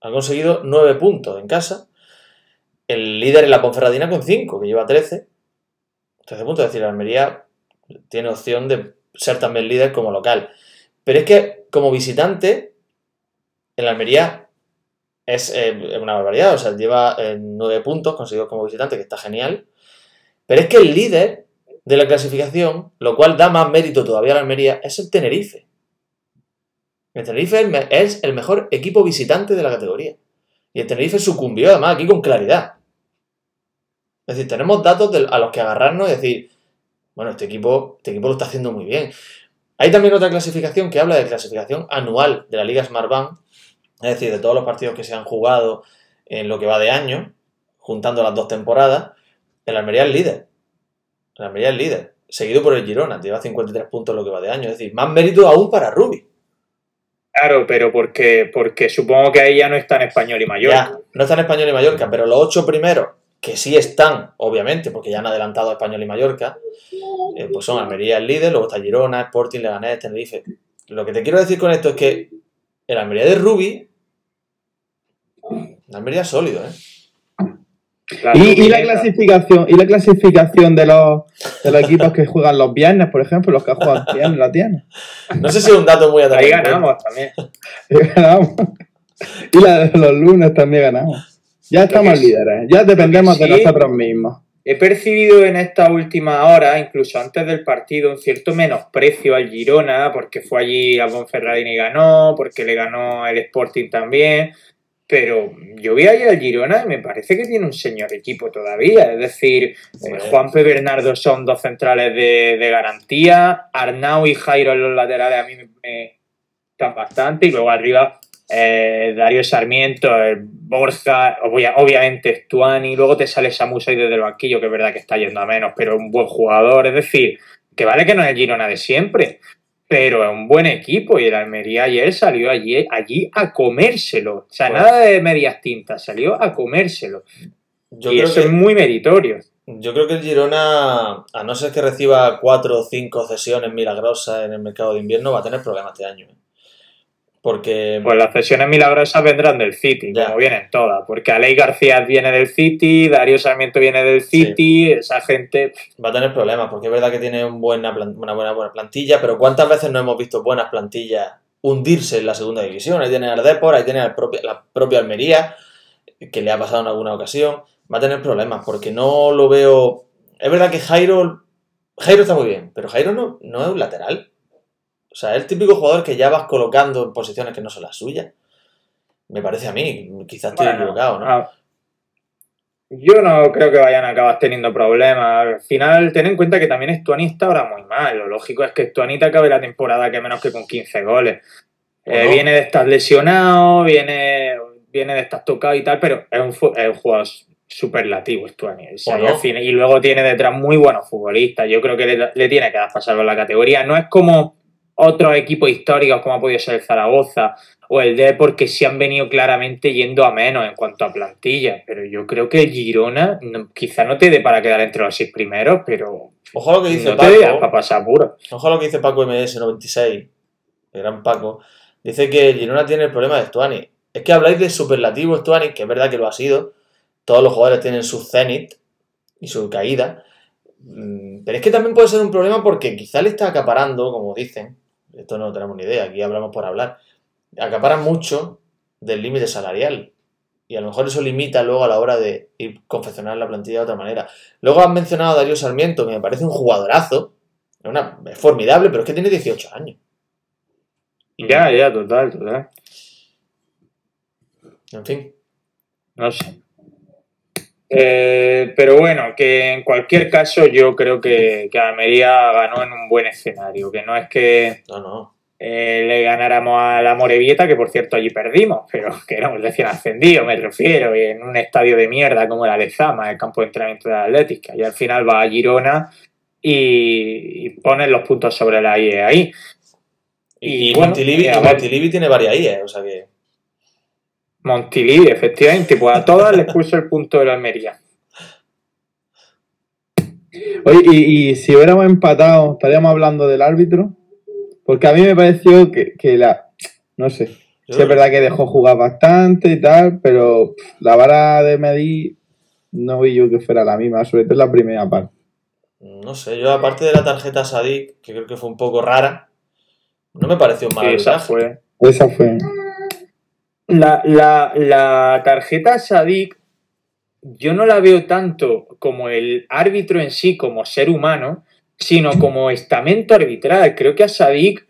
Ha conseguido nueve puntos en casa. El líder es la Ponferradina con cinco, que lleva 13. 13 puntos, es decir, Almería tiene opción de ser también líder como local. Pero es que como visitante, el Almería es eh, una barbaridad. O sea, lleva eh, nueve puntos conseguidos como visitante, que está genial. Pero es que el líder de la clasificación, lo cual da más mérito todavía a la Almería, es el Tenerife. El Tenerife es el mejor equipo visitante de la categoría. Y el Tenerife sucumbió además aquí con claridad. Es decir, tenemos datos a los que agarrarnos y decir, bueno, este equipo, este equipo lo está haciendo muy bien. Hay también otra clasificación que habla de clasificación anual de la Liga Smartbank, es decir, de todos los partidos que se han jugado en lo que va de año, juntando las dos temporadas, el Almería es líder. El Almería es líder, seguido por el Girona, lleva 53 puntos en lo que va de año, es decir, más mérito aún para Rubi. Claro, pero porque, porque supongo que ahí ya no está en Español y Mallorca. no está en Español y Mallorca, pero los ocho primeros, que sí están, obviamente, porque ya han adelantado a Español y Mallorca, eh, pues son Almería el líder, luego está Girona, Sporting, Leganés, Tenerife. Lo que te quiero decir con esto es que el Almería de Rubi, el Almería es sólido, ¿eh? y, la clasificación, y la clasificación de los, de los equipos que juegan los viernes, por ejemplo, los que juegan viernes, la tiene. No sé si es un dato muy atractivo. Ahí ganamos también. Y la de los lunes también ganamos. Ya estamos líderes, ya dependemos de nosotros mismos. He percibido en esta última hora, incluso antes del partido, un cierto menosprecio al Girona, porque fue allí a Bonferradini y ganó, porque le ganó el Sporting también. Pero yo vi ahí al Girona y me parece que tiene un señor equipo todavía. Es decir, eh, Juanpe Bernardo son dos centrales de, garantía, Arnau y Jairo en los laterales a mí me, están bastante, y luego arriba eh, Darío Sarmiento, Borja, obviamente Stuani, luego te sale Samusa y desde el banquillo, que es verdad que está yendo a menos, pero un buen jugador. Es decir, que vale que no es el Girona de siempre, pero es un buen equipo y el Almería ayer salió allí, allí a comérselo. O sea, pues nada de medias tintas, salió a comérselo. Yo y creo eso que, es muy meritorio. Yo creo que el Girona, a no ser que reciba cuatro o cinco cesiones milagrosas en el mercado de invierno, va a tener problemas este año. ¿eh? Porque... Pues las cesiones milagrosas vendrán del City, como vienen todas. Porque Alei García viene del City, Darío Sarmiento viene del City, esa gente... Va a tener problemas, porque es verdad que tiene una buena, buena plantilla, pero ¿cuántas veces no hemos visto buenas plantillas hundirse en la segunda división? Ahí tiene al Depor, ahí tiene propio, la propia Almería, que le ha pasado en alguna ocasión. Va a tener problemas, porque no lo veo... Es verdad que Jairo... Jairo está muy bien, pero Jairo no, no es un lateral. O sea, es el típico jugador que ya vas colocando en posiciones que no son las suyas. Me parece a mí, quizás estoy equivocado, ¿no? yo no creo que vayan a acabar teniendo problemas. Al final, ten en cuenta que también Estuani está ahora muy mal. Lo lógico es que Estuani te acabe la temporada que menos que con 15 goles. Eh, viene de estar lesionado, viene, viene de estar tocado y tal, pero es un, es un jugador superlativo Estuani. y, luego tiene detrás muy buenos futbolistas. Yo creo que le, le tiene que dar pasar la categoría. No es como otros equipos históricos como ha podido ser el Zaragoza o el Depor que se han venido claramente yendo a menos en cuanto a plantilla. Pero yo creo que el Girona quizá no te dé para quedar entre los seis primeros, pero Ojo lo que dice Paco. para pasar puro. Ojo lo que dice Paco MS96, el gran Paco. Dice que el Girona tiene el problema de Stuani. Es que habláis de superlativo Stuani, que es verdad que lo ha sido. Todos los jugadores tienen su zenith y su caída. Mm, pero es que también puede ser un problema porque quizá le está acaparando, como dicen, esto no tenemos ni idea, aquí hablamos por hablar, acaparan mucho del límite salarial. Y a lo mejor eso limita luego a la hora de ir confeccionar la plantilla de otra manera. Luego han mencionado a Darío Sarmiento, que me parece un jugadorazo. es formidable, pero es que tiene 18 años. Ya, ya, total, total. En fin. No sé. Eh, pero bueno, que en cualquier caso yo creo que, que Almería ganó en un buen escenario, que no es que eh, le ganáramos a la Morevieta, que por cierto allí perdimos, pero que éramos recién ascendido me refiero, y en un estadio de mierda como la Lezama, el campo de entrenamiento de la Atlética, y al final va a Girona y, y ponen los puntos sobre la IE ahí. Y, Montilivi, tiene varias IE, o sea que. Montilivi, efectivamente, pues a todas les puso el punto de la Almería. Oye, y, si hubiéramos empatado, estaríamos hablando del árbitro. Porque a mí me pareció que, la. No sé. es verdad que dejó jugar bastante y tal, pero la vara de medir no vi yo que fuera la misma, sobre todo en la primera parte. No sé, yo aparte de la tarjeta Sadik, que creo que fue un poco rara, no me pareció mal. esa fue. Esa fue. La, la, la tarjeta Sadik, yo no la veo tanto como el árbitro en sí, como ser humano, sino como estamento arbitral. Creo que a Sadik,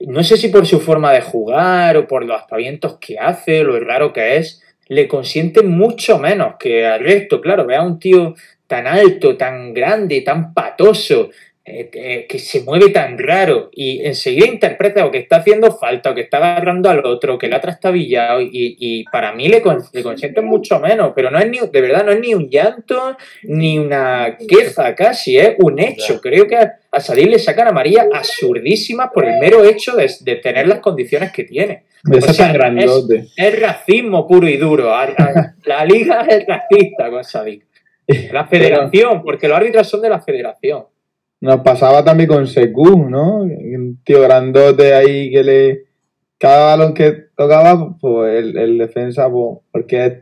no sé si por su forma de jugar o por los aspavientos que hace, lo raro que es, le consiente mucho menos que al resto. Claro, ve a un tío tan alto, tan grande, tan patoso, eh, que se mueve tan raro y enseguida interpreta o que está haciendo falta o que está agarrando al otro, que el otro está villado y, y para mí le, le consiente mucho menos, pero no es ni, de verdad no es ni un llanto ni una queja casi, es un hecho. Creo que a, salir le sacan a María absurdísimas por el mero hecho de, tener las condiciones que tiene. es, racismo puro y duro. La liga es racista con Sadik. La federación, porque los árbitros son de la federación. Nos pasaba también con Secu, ¿no? Un tío grandote ahí que le. Cada balón que tocaba, pues el, defensa, pues, porque es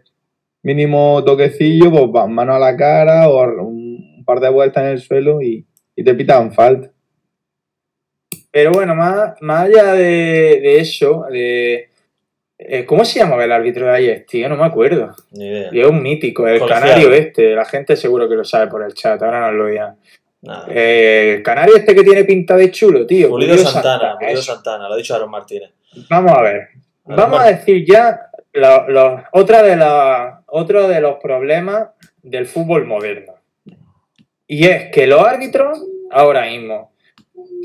mínimo toquecillo, pues mano a la cara o un par de vueltas en el suelo y, te pitaban falta. Pero bueno, más, más allá de, eso, de. Eh, ¿Cómo se llamaba el árbitro de ayer, tío? No me acuerdo. Ni idea. Y es un mítico, el canario este. La gente seguro que lo sabe por el chat, ahora no lo digan. Eh, canario este que tiene pinta de chulo, tío. Pulido, Santana, Pulido Santana, lo ha dicho Aaron Martínez. Vamos a ver. Vamos a decir ya otra de la, otro de los problemas del fútbol moderno. Y es que los árbitros ahora mismo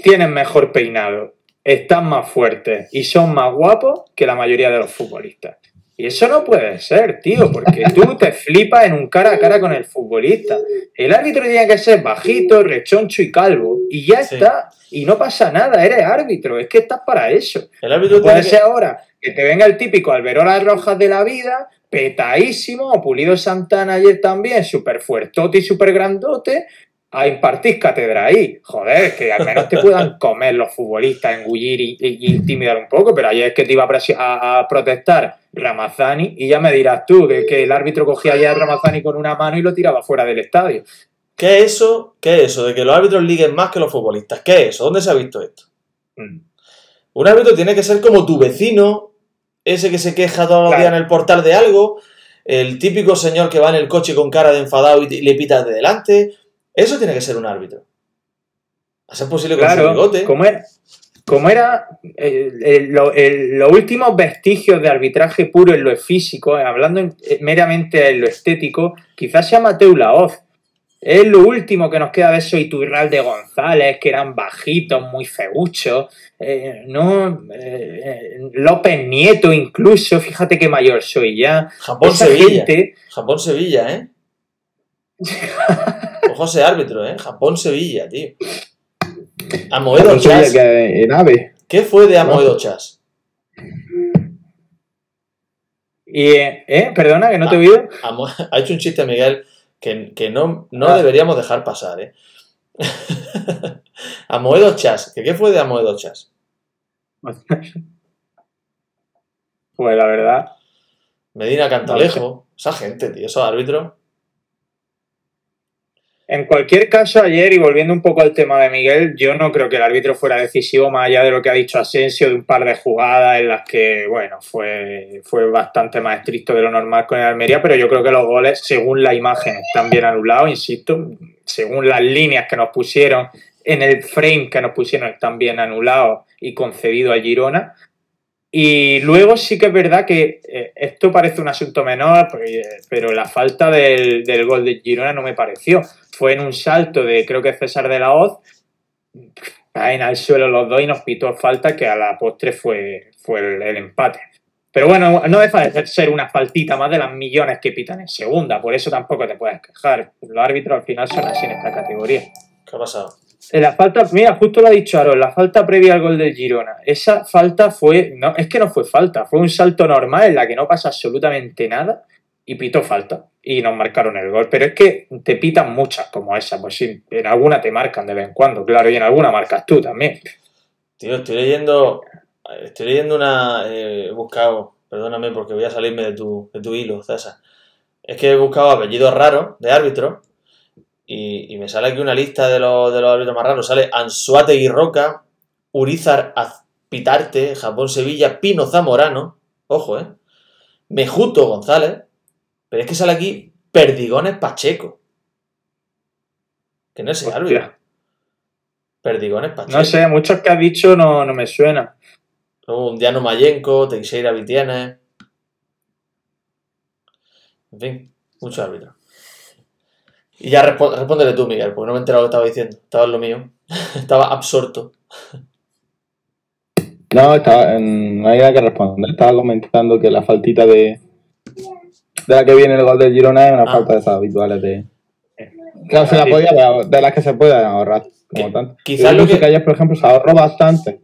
tienen mejor peinado, están más fuertes y son más guapos que la mayoría de los futbolistas. Y eso no puede ser, tío, porque tú te flipas en un cara a cara con el futbolista. El árbitro tiene que ser bajito, rechoncho y calvo. Y ya está. Y no pasa nada, eres árbitro. Es que estás para eso. El árbitro puede ser ahora que te venga el típico Alberola Rojas de la vida, petadísimo, o Pulido Santana ayer también, súper fuertote y súper grandote, a impartir cátedra ahí. Joder, que al menos te puedan comer los futbolistas, engullir y, intimidar un poco, pero ayer es que te iba a, protestar Ramazani y ya me dirás tú que el árbitro cogía ya a Ramazani con una mano y lo tiraba fuera del estadio. ¿Qué es eso? ¿Qué es eso? De que los árbitros liguen más que los futbolistas. ¿Qué es eso? ¿Dónde se ha visto esto? Mm. Un árbitro tiene que ser como tu vecino, ese que se queja todos los días en el portal de algo, el típico señor que va en el coche con cara de enfadado y le pita de delante, eso tiene que ser un árbitro. A ser posible con claro, bigote. Como era, como era los últimos vestigios de arbitraje puro en lo físico, eh, hablando eh, meramente en lo estético, quizás sea Mateo Laoz. Es lo último que nos queda de eso de González, que eran bajitos, muy feuchos. Eh, no, López Nieto incluso, fíjate qué mayor soy ya. Japón Sevilla. Japón Sevilla, ¿eh? José árbitro, ¿eh? Japón-Sevilla, tío. Amoedo Chas. ¿Qué fue de Amoedo Chas? Y, ¿eh? Perdona, que no te he oído. Ha hecho un chiste Miguel que, no, no ah. deberíamos dejar pasar, ¿eh? Amoedo Chas. ¿Qué, fue de Amoedo Chas? Pues la verdad. Medina Cantalejo. Esa gente, tío, esos árbitros. En cualquier caso, ayer, y volviendo un poco al tema de Miguel, yo no creo que el árbitro fuera decisivo, más allá de lo que ha dicho Asensio, de un par de jugadas en las que, bueno, fue, fue bastante más estricto de lo normal con el Almería, pero yo creo que los goles, según la imagen, están bien anulados, insisto, según las líneas que nos pusieron, en el frame que nos pusieron, están bien anulados y concedidos a Girona. Y luego sí que es verdad que eh, esto parece un asunto menor, pero la falta del, del gol de Girona no me pareció fue en un salto de creo que César de la Hoz, caen al suelo los dos y nos pitó falta que a la postre fue, fue el, empate. Pero bueno, no deja de ser una faltita más de las millones que pitan en segunda, por eso tampoco te puedes quejar. Los árbitros al final son así en esta categoría. ¿Qué ha pasado? La falta, mira, justo lo ha dicho Aaron, la falta previa al gol del Girona. Esa falta fue, no, es que no fue falta, fue un salto normal en la que no pasa absolutamente nada y pitó falta y nos marcaron el gol. Pero es que te pitan muchas como esa, pues sí, en alguna te marcan de vez en cuando, claro, y en alguna marcas tú también. Tío, estoy leyendo, estoy leyendo una, eh, he buscado, perdóname porque voy a salirme de tu, de tu hilo, César. Es que he buscado apellidos raros de árbitros y, me sale aquí una lista de los, de los árbitros más raros. Sale Ansuate Roca, Urizar Azpitarte, Japón Sevilla, Pino Zamorano, ojo, eh, Mejuto González, pero es que sale aquí Perdigones Pacheco. Que no es el árbitro. Perdigones Pacheco. No sé, muchos que has dicho no, no me suenan. Luego un Diano Mayenco, Teixeira Vitienes. En fin, muchos árbitros. Y ya respóndele tú, Miguel, porque no me he enterado lo que estaba diciendo. Estaba en lo mío. estaba absorto. No, estaba, no hay nada que responder. Estaba comentando que la faltita de la que viene el gol de Girona es una ah. falta de esas habituales de. Claro, se la podía, de las que se puede ahorrar, como tanto. Quizás lo que ayer, por ejemplo, se ahorró bastante.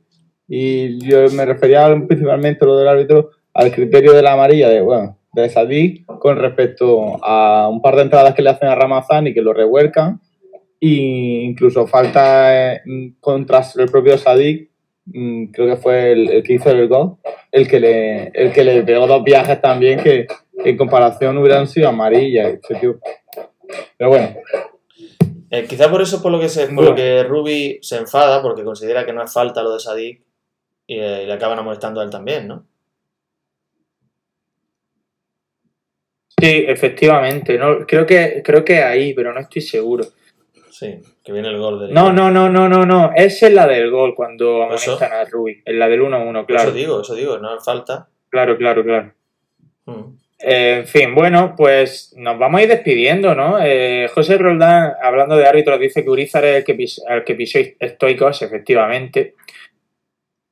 Y yo me refería principalmente lo del árbitro al criterio de la amarilla, de bueno, de Sadik con respecto a un par de entradas que le hacen a Ramazán y que lo revuelcan. Y incluso falta eh, contra el propio Sadik, mm, creo que fue el, que hizo el gol, el que le, el que le pegó dos viajes también que en comparación hubieran sido amarillas. Pero bueno. Eh, quizá por eso por lo que se, por lo que Ruby se enfada, porque considera que no es falta lo de Sadik y, eh, le acaban molestando a él también, ¿no? Sí, efectivamente. No, creo que creo que ahí, pero no estoy seguro. Sí, que viene el gol del. No, no, no, no, no, no. Esa es la del gol cuando amonestan a Ruby. Es la del 1-1, claro. Eso digo, eso digo, no es falta. Claro, claro, claro. Mm. Eh, en fin, bueno, pues nos vamos a ir despidiendo, ¿no? Eh, José Roldán, hablando de árbitros, dice que Urizar es el que, el que pisó estoicos, efectivamente.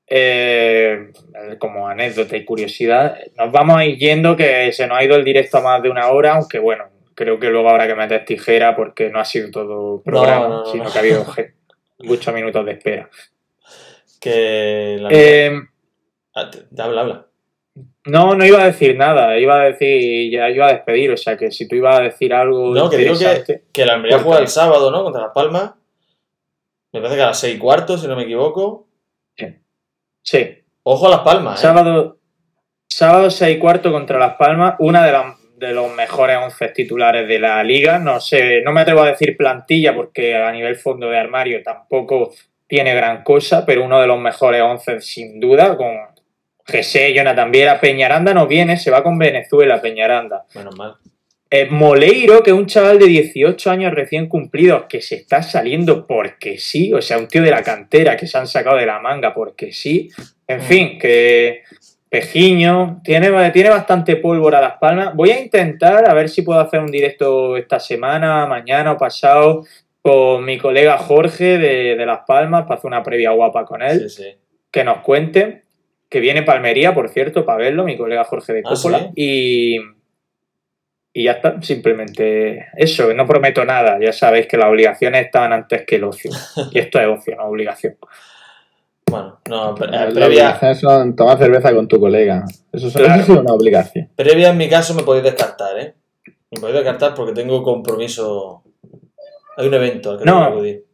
Eh, como anécdota y curiosidad, nos vamos a ir yendo, que se nos ha ido el directo a más de una hora, aunque bueno, creo que luego habrá que meter tijera porque no ha sido todo programa, sino que ha habido muchos minutos de espera. Que la... Ah, habla, habla. No, no iba a decir nada, iba a decir, ya iba a despedir, o sea que si tú ibas a decir algo. No, que digo que, que la Almería juega el sábado, ¿no? Contra Las Palmas. Me parece que a las seis y cuarto, si no me equivoco. Sí. Ojo a Las Palmas, ¿eh? Sábado, sábado seis y cuarto contra Las Palmas, una de, de los mejores once titulares de la liga. No sé, no me atrevo a decir plantilla porque a nivel fondo de armario tampoco tiene gran cosa, pero uno de los mejores once sin duda, con José, Jonathan Viera, Peñaranda no viene, se va con Venezuela, Peñaranda. Menos mal. Eh, Moleiro, que es un chaval de 18 años recién cumplidos, que se está saliendo porque sí, o sea, un tío de la cantera que se han sacado de la manga porque sí. En mm. fin, que Pejiño, tiene, tiene bastante pólvora a las palmas. Voy a intentar a ver si puedo hacer un directo esta semana, mañana o pasado, con mi colega Jorge de, de Las Palmas, para hacer una previa guapa con él. Sí, sí. Que nos cuente que viene Palmería, por cierto, para verlo, mi colega Jorge de ah, Coppola. y, y ya está, simplemente eso, no prometo nada, ya sabéis que las obligaciones estaban antes que el ocio. Y esto es ocio, no obligación. Bueno, no, previa... son tomar cerveza con tu colega. Eso, es una obligación. Previa en mi caso me podéis descartar, ¿eh? Me podéis descartar porque tengo compromiso. Hay un evento al que no, no acudir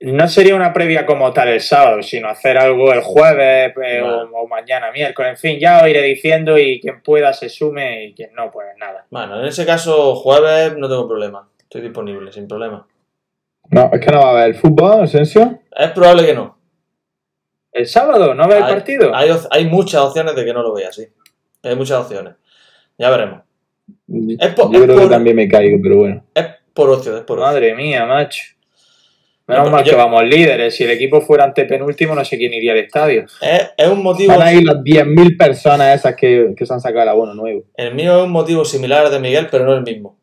no sería una previa como tal el sábado, sino hacer algo el jueves eh, o, mañana, miércoles. En fin, ya os iré diciendo y quien pueda se sume y quien no, pues nada. Bueno, en ese caso, jueves no tengo problema. Estoy disponible, sin problema. No, es que no va a haber fútbol, Asensio. Es probable que no. ¿El sábado? ¿No va a haber partido? Hay, muchas opciones de que no lo vea, sí. Hay muchas opciones. Ya veremos. Es Yo creo que también me caigo, pero bueno. Es por ocio, es por ocio. Madre mía, macho. Menos mal que vamos líderes. Si el equipo fuera antepenúltimo, no sé quién iría al estadio. Es, un motivo. Van a ir las 10.000 personas esas que, se han sacado el abono nuevo. El mío es un motivo similar al de Miguel, pero no el mismo.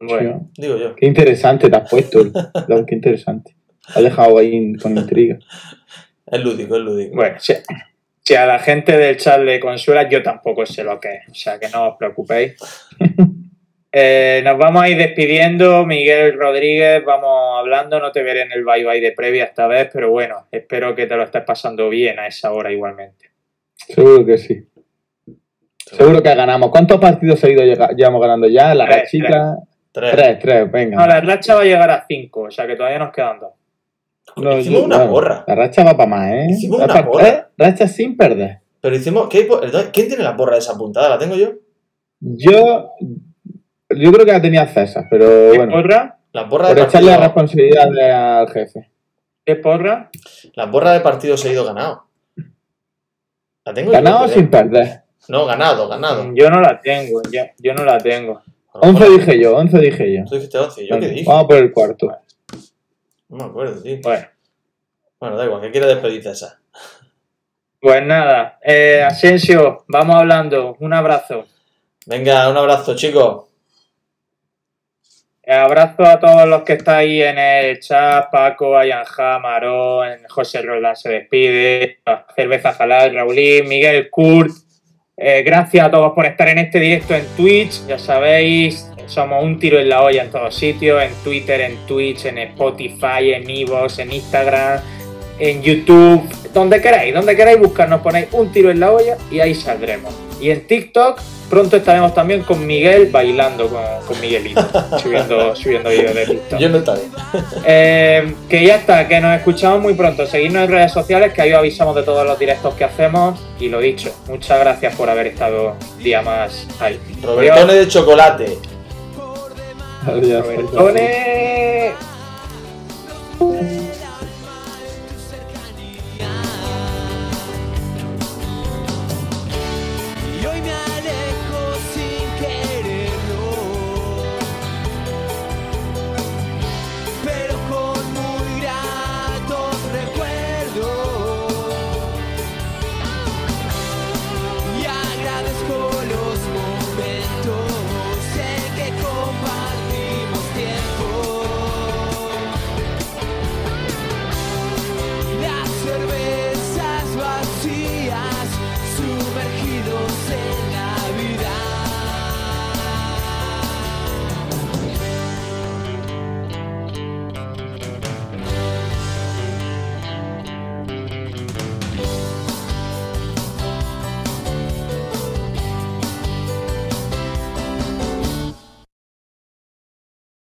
Bueno, digo yo. Qué interesante te has puesto. qué interesante. Has dejado ahí con intriga. Es lúdico, es lúdico. Bueno, si a la gente del chat le consuela, yo tampoco sé lo que es. O sea, que no os preocupéis. Eh, nos vamos a ir despidiendo, Miguel Rodríguez, vamos hablando, no te veré en el bye bye de previa esta vez, pero bueno, espero que te lo estés pasando bien a esa hora igualmente. Seguro que sí. Seguro que ganamos. ¿Cuántos partidos seguidos llevamos ganando ya? La rachita. Tres. tres. tres, venga. No, la racha va a llegar a cinco, o sea que todavía nos quedan dos. No, hicimos una borra. La racha va para más, ¿eh? Hicimos una borra. ¿eh? Racha sin perder. Pero hicimos. ¿Quién tiene la borra de esa puntada? ¿La tengo yo? Yo. Yo creo que la tenía César, pero ¿Qué bueno. porra? La borra Por echarle la responsabilidad al jefe. ¿Qué porra? La borra de partido seguido ganado. La tengo ¿Ganado sin perder? No, ganado, ganado. Yo no la tengo, yo, yo no la tengo. 11 dije yo, 11 dije yo. Tú dijiste 11, ¿yo qué dije? Vamos por el cuarto. No me acuerdo, tío. Bueno. Bueno, da igual, ¿qué quiere despedirse esa? Pues nada, eh, Asensio, vamos hablando. Un abrazo. Venga, un abrazo, chicos. Abrazo a todos los que estáis en el chat, Paco, Ayanja, Marón, José Roldán se despide, Cerveza Jalal, Raulín, Miguel Kurt. Eh, gracias a todos por estar en este directo en Twitch, ya sabéis, somos un tiro en la olla en todos sitios, en Twitter, en Twitch, en Spotify, en Evox, en Instagram, en YouTube, donde queráis, donde queráis buscarnos, ponéis un tiro en la olla y ahí saldremos. Y en TikTok pronto estaremos también con Miguel bailando con, Miguelito, subiendo, subiendo videos de TikTok. Yo no estaré. Eh, que ya está, que nos escuchamos muy pronto. Seguidnos en redes sociales, que ahí os avisamos de todos los directos que hacemos. Y lo dicho, muchas gracias por haber estado día más ahí. Robertone de chocolate. Adiós. Robertone.